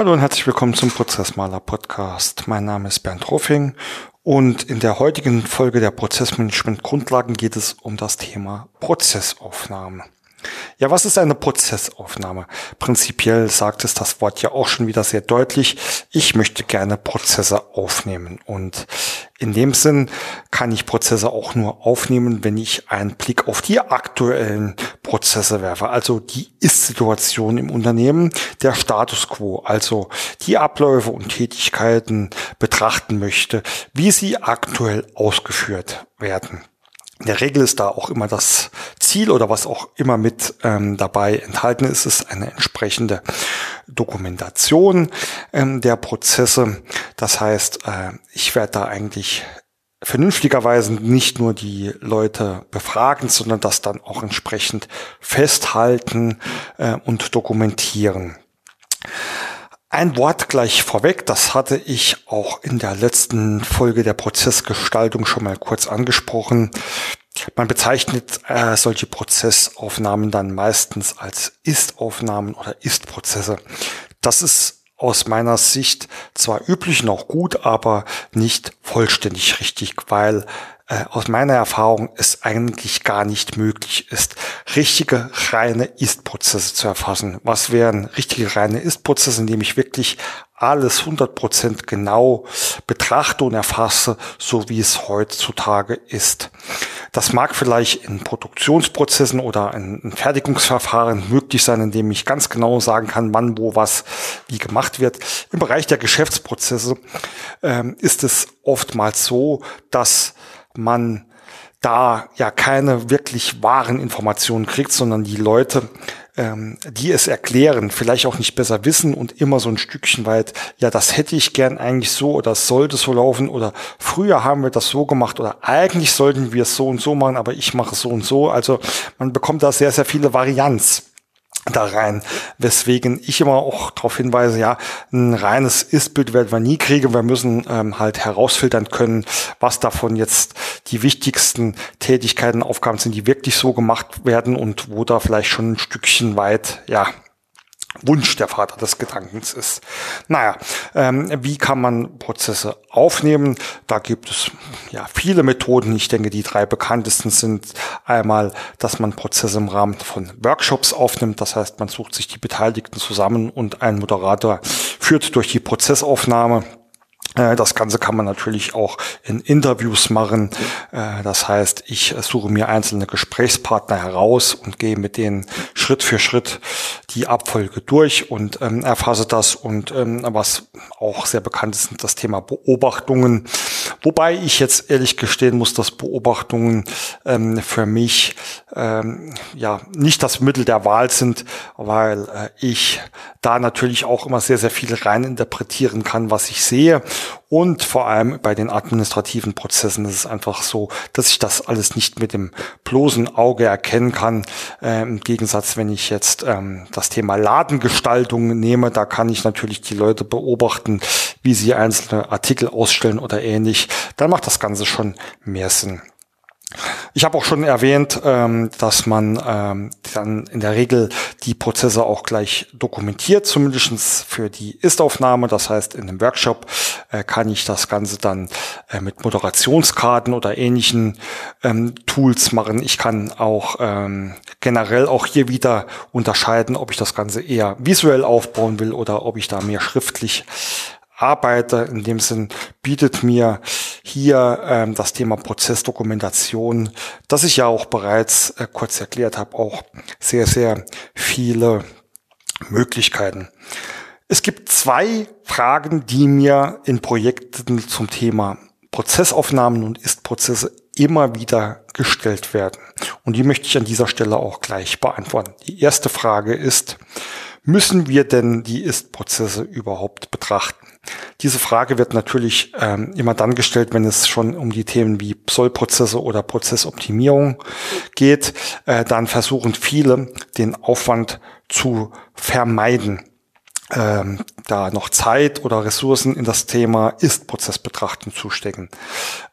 Hallo und herzlich willkommen zum Prozessmaler Podcast. Mein Name ist Bernd Ruffing und in der heutigen Folge der Prozessmanagement Grundlagen geht es um das Thema Prozessaufnahme. Ja, was ist eine Prozessaufnahme? Prinzipiell sagt es das Wort ja auch schon wieder sehr deutlich. Ich möchte gerne Prozesse aufnehmen. Und in dem Sinn kann ich Prozesse auch nur aufnehmen, wenn ich einen Blick auf die aktuellen Prozesse werfe. Also die Ist-Situation im Unternehmen, der Status quo, also die Abläufe und Tätigkeiten betrachten möchte, wie sie aktuell ausgeführt werden. In der Regel ist da auch immer das Ziel oder was auch immer mit ähm, dabei enthalten ist, ist eine entsprechende Dokumentation ähm, der Prozesse. Das heißt, äh, ich werde da eigentlich vernünftigerweise nicht nur die Leute befragen, sondern das dann auch entsprechend festhalten äh, und dokumentieren. Ein Wort gleich vorweg, das hatte ich auch in der letzten Folge der Prozessgestaltung schon mal kurz angesprochen. Man bezeichnet äh, solche Prozessaufnahmen dann meistens als Ist-Aufnahmen oder Ist-Prozesse. Das ist aus meiner Sicht zwar üblich noch gut, aber nicht vollständig richtig, weil äh, aus meiner Erfahrung es eigentlich gar nicht möglich ist, richtige reine Ist-Prozesse zu erfassen. Was wären richtige reine Ist-Prozesse, indem ich wirklich alles 100% genau betrachte und erfasse, so wie es heutzutage ist. Das mag vielleicht in Produktionsprozessen oder in, Fertigungsverfahren möglich sein, indem ich ganz genau sagen kann, wann, wo, was, wie gemacht wird. Im Bereich der Geschäftsprozesse ähm, ist es oftmals so, dass man da ja keine wirklich wahren Informationen kriegt, sondern die Leute, ähm, die es erklären, vielleicht auch nicht besser wissen und immer so ein Stückchen weit, ja, das hätte ich gern eigentlich so oder sollte so laufen oder früher haben wir das so gemacht oder eigentlich sollten wir es so und so machen, aber ich mache es so und so. Also man bekommt da sehr, sehr viele Varianz da rein, weswegen ich immer auch darauf hinweise, ja, ein reines Ist-Bild werden wir nie kriegen. Wir müssen ähm, halt herausfiltern können, was davon jetzt die wichtigsten Tätigkeiten, Aufgaben sind, die wirklich so gemacht werden und wo da vielleicht schon ein Stückchen weit, ja, Wunsch der Vater des Gedankens ist. Naja, ähm, wie kann man Prozesse aufnehmen? Da gibt es ja viele Methoden. Ich denke, die drei bekanntesten sind einmal, dass man Prozesse im Rahmen von Workshops aufnimmt. Das heißt, man sucht sich die Beteiligten zusammen und ein Moderator führt durch die Prozessaufnahme äh, das Ganze kann man natürlich auch in Interviews machen. Äh, das heißt, ich suche mir einzelne Gesprächspartner heraus und gehe mit denen Schritt für Schritt die Abfolge durch und ähm, erfasse das. Und ähm, was auch sehr bekannt ist, das Thema Beobachtungen. Wobei ich jetzt ehrlich gestehen muss, dass Beobachtungen ähm, für mich ja nicht das Mittel der Wahl sind, weil äh, ich da natürlich auch immer sehr, sehr viel rein interpretieren kann, was ich sehe. Und vor allem bei den administrativen Prozessen ist es einfach so, dass ich das alles nicht mit dem bloßen Auge erkennen kann. Äh, Im Gegensatz, wenn ich jetzt ähm, das Thema Ladengestaltung nehme, da kann ich natürlich die Leute beobachten, wie sie einzelne Artikel ausstellen oder ähnlich. Dann macht das Ganze schon mehr Sinn. Ich habe auch schon erwähnt, ähm, dass man ähm, dann in der Regel die Prozesse auch gleich dokumentiert, zumindestens für die Ist-Aufnahme. Das heißt, in einem Workshop äh, kann ich das Ganze dann äh, mit Moderationskarten oder ähnlichen ähm, Tools machen. Ich kann auch generell auch hier wieder unterscheiden, ob ich das Ganze eher visuell aufbauen will oder ob ich da mehr schriftlich arbeite. In dem Sinn bietet mir hier ähm, das Thema Prozessdokumentation, das ich ja auch bereits äh, kurz erklärt habe, auch sehr, sehr viele Möglichkeiten. Es gibt zwei Fragen, die mir in Projekten zum Thema Prozessaufnahmen und Ist-Prozesse immer wieder gestellt werden. Und die möchte ich an dieser Stelle auch gleich beantworten. Die erste Frage ist, müssen wir denn die Ist-Prozesse überhaupt betrachten? Diese Frage wird natürlich ähm, immer dann gestellt, wenn es schon um die Themen wie Sollprozesse oder Prozessoptimierung geht. Äh, dann versuchen viele, den Aufwand zu vermeiden. Ähm, da noch Zeit oder Ressourcen in das Thema Ist-Prozessbetrachtung zu stecken.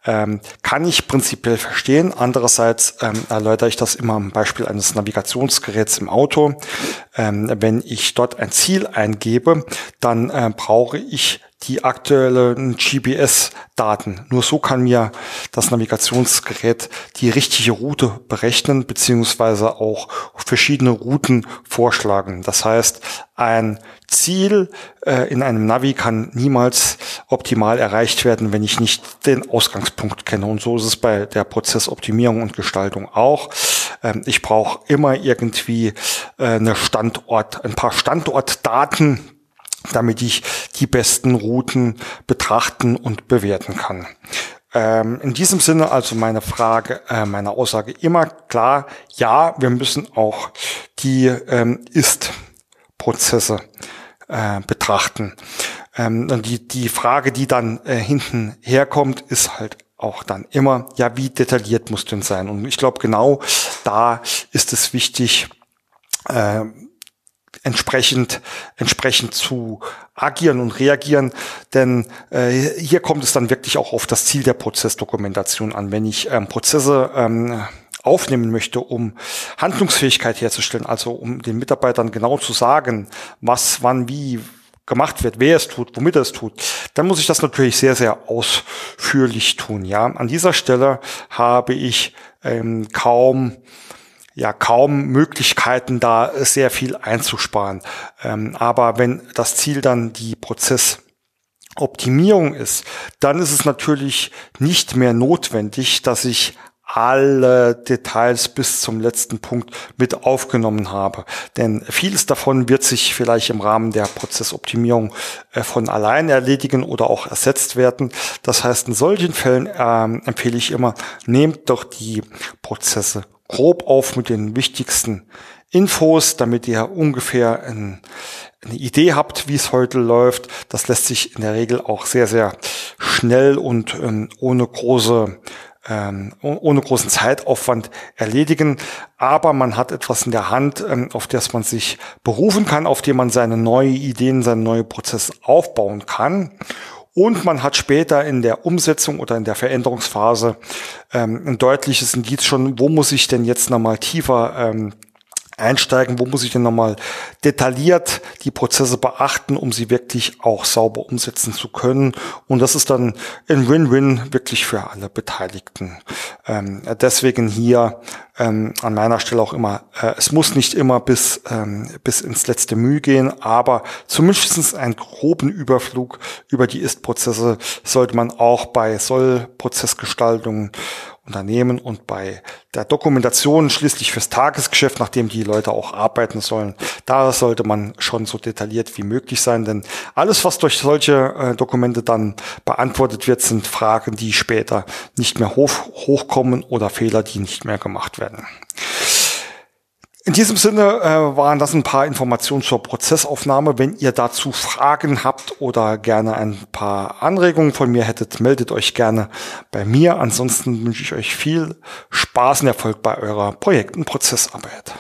Ähm, kann ich prinzipiell verstehen. Andererseits ähm, erläutere ich das immer am Beispiel eines Navigationsgeräts im Auto. Ähm, wenn ich dort ein Ziel eingebe, dann äh, brauche ich die aktuellen GPS-Daten. Nur so kann mir das Navigationsgerät die richtige Route berechnen, beziehungsweise auch verschiedene Routen vorschlagen. Das heißt, ein Ziel äh, in einem Navi kann niemals optimal erreicht werden, wenn ich nicht den Ausgangspunkt kenne. Und so ist es bei der Prozessoptimierung und Gestaltung auch. Ähm, ich brauche immer irgendwie äh, eine Standort, ein paar Standortdaten, damit ich die besten Routen betrachten und bewerten kann. Ähm, in diesem Sinne also meine Frage, äh, meine Aussage immer klar, ja, wir müssen auch die ähm, Ist-Prozesse äh, betrachten. Ähm, die, die Frage, die dann äh, hinten herkommt, ist halt auch dann immer, ja, wie detailliert muss denn sein? Und ich glaube, genau da ist es wichtig, äh, entsprechend, entsprechend zu agieren und reagieren. Denn äh, hier kommt es dann wirklich auch auf das Ziel der Prozessdokumentation an. Wenn ich ähm, Prozesse ähm, aufnehmen möchte, um Handlungsfähigkeit herzustellen, also um den Mitarbeitern genau zu sagen, was, wann, wie gemacht wird, wer es tut, womit er es tut, dann muss ich das natürlich sehr, sehr ausführlich tun. Ja, an dieser Stelle habe ich ähm, kaum ja kaum Möglichkeiten, da sehr viel einzusparen. Ähm, aber wenn das Ziel dann die Prozessoptimierung ist, dann ist es natürlich nicht mehr notwendig, dass ich alle Details bis zum letzten Punkt mit aufgenommen habe. Denn vieles davon wird sich vielleicht im Rahmen der Prozessoptimierung äh, von allein erledigen oder auch ersetzt werden. Das heißt, in solchen Fällen ähm, empfehle ich immer, nehmt doch die Prozesse grob auf mit den wichtigsten Infos, damit ihr ungefähr ein, eine Idee habt, wie es heute läuft. Das lässt sich in der Regel auch sehr, sehr schnell und ähm, ohne große ähm, ohne großen Zeitaufwand erledigen. Aber man hat etwas in der Hand, ähm, auf das man sich berufen kann, auf dem man seine neue Ideen, seine neue Prozesse aufbauen kann. Und man hat später in der Umsetzung oder in der Veränderungsphase ähm, ein deutliches Indiz schon, wo muss ich denn jetzt nochmal tiefer ähm, einsteigen, wo muss ich denn nochmal detailliert die Prozesse beachten, um sie wirklich auch sauber umsetzen zu können. Und das ist dann ein Win-Win wirklich für alle Beteiligten. Ähm, deswegen hier ähm, an meiner Stelle auch immer, äh, es muss nicht immer bis, ähm, bis ins letzte Mühe gehen, aber zumindest einen groben Überflug über die Ist-Prozesse sollte man auch bei Soll-Prozessgestaltungen Unternehmen und bei der Dokumentation schließlich fürs Tagesgeschäft, nachdem die Leute auch arbeiten sollen, da sollte man schon so detailliert wie möglich sein, denn alles, was durch solche äh, Dokumente dann beantwortet wird, sind Fragen, die später nicht mehr hoch, hochkommen oder Fehler, die nicht mehr gemacht werden. In diesem Sinne äh, waren das ein paar Informationen zur Prozessaufnahme. Wenn ihr dazu Fragen habt oder gerne ein paar Anregungen von mir hättet, meldet euch gerne bei mir. Ansonsten wünsche ich euch viel Spaß und Erfolg bei eurer Projekt- und Prozessarbeit.